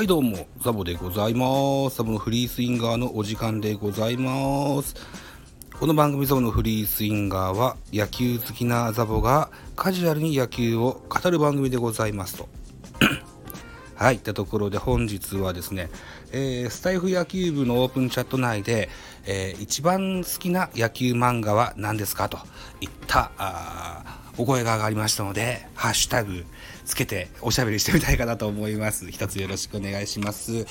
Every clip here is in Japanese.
はいどうも、ザボでございます。ザボのフリースインガーのお時間でございます。この番組ザボのフリースインガーは野球好きなザボがカジュアルに野球を語る番組でございますと。はい、いったところで本日はですね、えースタイフ野球部のオープンチャット内で、えー一番好きな野球漫画は何ですかといったあお声が上がりましたので、ハッシュタグつけておしゃべりしてみたいかなと思います。一つよろしくお願いします。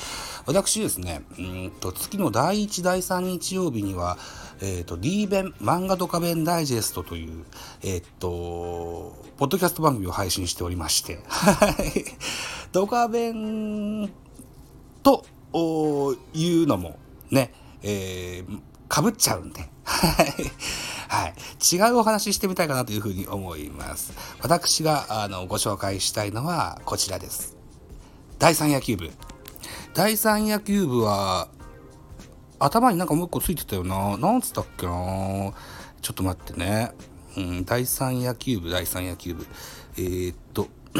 私ですね、うんと月の第1、第3日曜日には、えっ、と、D 弁、漫画ドカ弁ダイジェストという、えっ、と、ポッドキャスト番組を配信しておりまして、はい。ドカ弁というのもね、えー、かぶっちゃうんで、はい。はい。違うお話ししてみたいかなというふうに思います。私が、あの、ご紹介したいのはこちらです。第三野球部。第三野球部は、頭になんかもう一個ついてたよな。なんつったっけな。ちょっと待ってね。うん、第三野球部、第三野球部。えー、っと、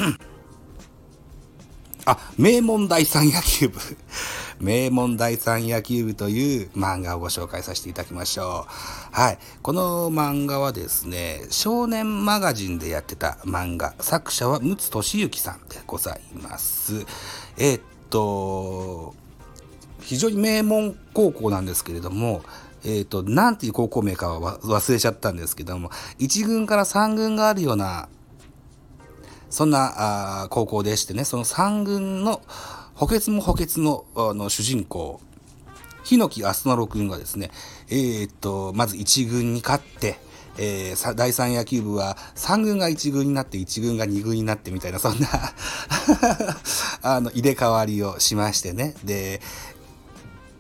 あ、名門第三野球部。名門第三野球部という漫画をご紹介させていただきましょう。はい。この漫画はですね、少年マガジンでやってた漫画。作者は陸奥俊之さんでございます。えーっと、非常に名門高校なんですけれども、えっ、と、なんていう高校名かは忘れちゃったんですけども、1軍から3軍があるようなそんなあ高校でしてね、その三軍の補欠も補欠のあの主人公、日野木明日野君がですね、えーっと、まず一軍に勝って、えー第三野球部は3軍が1軍になって1軍が2軍になってみたいなそんな あの入れ替わりをしましてね。で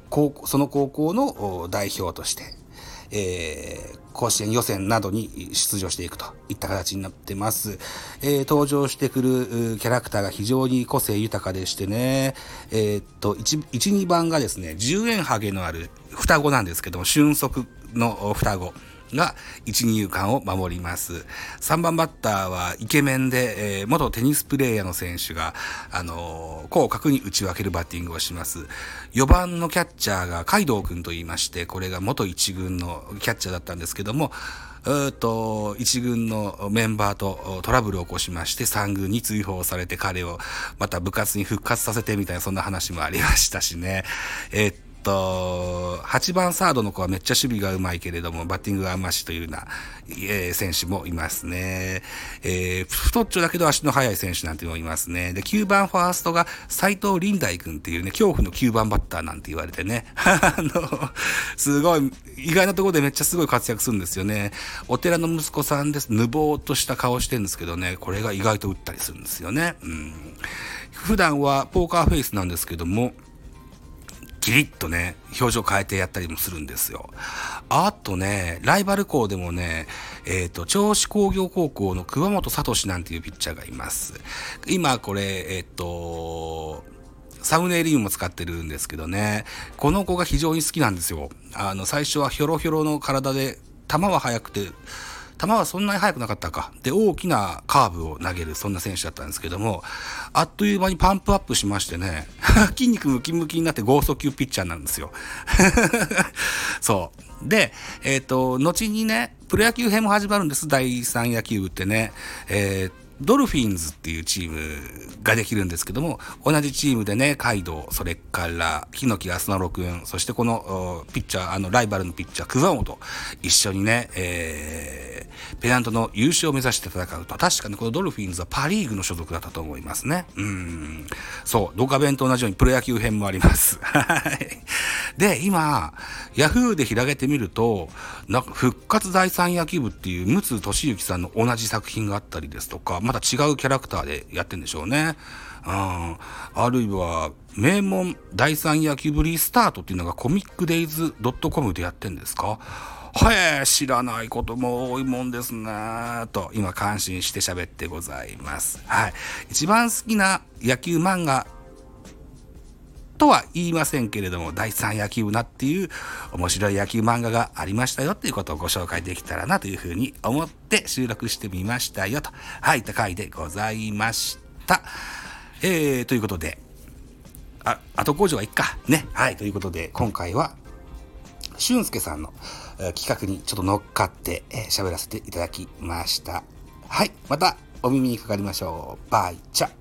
高その高校の代表として、えー甲子園予選などに出場していくといった形になってます。えー登場してくるキャラクターが非常に個性豊かでしてね、えーっと、1、1 2番がですね、10円ハゲのある双子なんですけども、俊足の双子。が一二遊間を守ります。3番バッターはイケメンで、えー元テニスプレーヤーの選手が、あのー広角に打ち分けるバッティングをします。4番のキャッチャーがカイドウ君と言いまして、これが元一軍のキャッチャーだったんですけども、うーっと、一軍のメンバーとトラブルを起こしまして、三軍に追放されて彼をまた部活に復活させてみたいな、そんな話もありましたしね。えーっと、8番サードの子はめっちゃ守備がうまいけれども、バッティングが甘しというような、えー選手もいますね。えー太っちょだけど足の速い選手なんていうのもいますね。で、9番ファーストが斎藤林大君っていうね、恐怖の9番バッターなんて言われてね。あの、すごい、意外なところでめっちゃすごい活躍するんですよね。お寺の息子さんです。ぬぼーっとした顔してるんですけどね、これが意外と打ったりするんですよね。うん。普段はポーカーフェイスなんですけども、キリッとね、表情変えてやったりもするんですよ。あとね、ライバル校でもね、えっ、と、銚子工業高校の桑本聡なんていうピッチャーがいます。今これ、えっ、と、サムネイルにも使ってるんですけどね、この子が非常に好きなんですよ。あの、最初はヒョロヒョロの体で、球は速くて、球はそんなに速くなかったか。で、大きなカーブを投げる、そんな選手だったんですけども、あっという間にパンプアップしましてね、筋肉ムキムキになって剛速球ピッチャーなんですよ。そう。で、えっ、と、後にね、プロ野球編も始まるんです、第3野球部ってね。えードルフィンズっていうチームができるんですけども、同じチームでね、カイドウ、それから、日野木アスナロ君、そしてこの、ピッチャー、あの、ライバルのピッチャー、桑本、一緒にね、えー、ペナントの優勝を目指して戦うと。確かにこのドルフィンズはパリーグの所属だったと思いますね。うん。そう、ドカベンと同じようにプロ野球編もあります。はい。で、今、ヤフーで開けてみると、なんか復活第三野球部っていう、陸奥俊之さんの同じ作品があったりですとか、また違うキャラクターでやってんでしょうね。うん。あるいは、名門第三野球部リスタートっていうのがコミックデイズ .com でやってんですか？はい、知らないことも多いもんですねと、今感心して喋ってございます。はい。一番好きな野球漫画とは言いませんけれども、第三野球なっていう面白い野球漫画がありましたよっていうことをご紹介できたらなというふうに思って収録してみましたよと、はい、高いでございました。えー、ということで、あ、後工場はいっか。ね。はい。ということで、今回は、俊介さんの、え企画にちょっと乗っかってえ喋、らせていただきました。はい。またお耳にかかりましょう。バイチャ。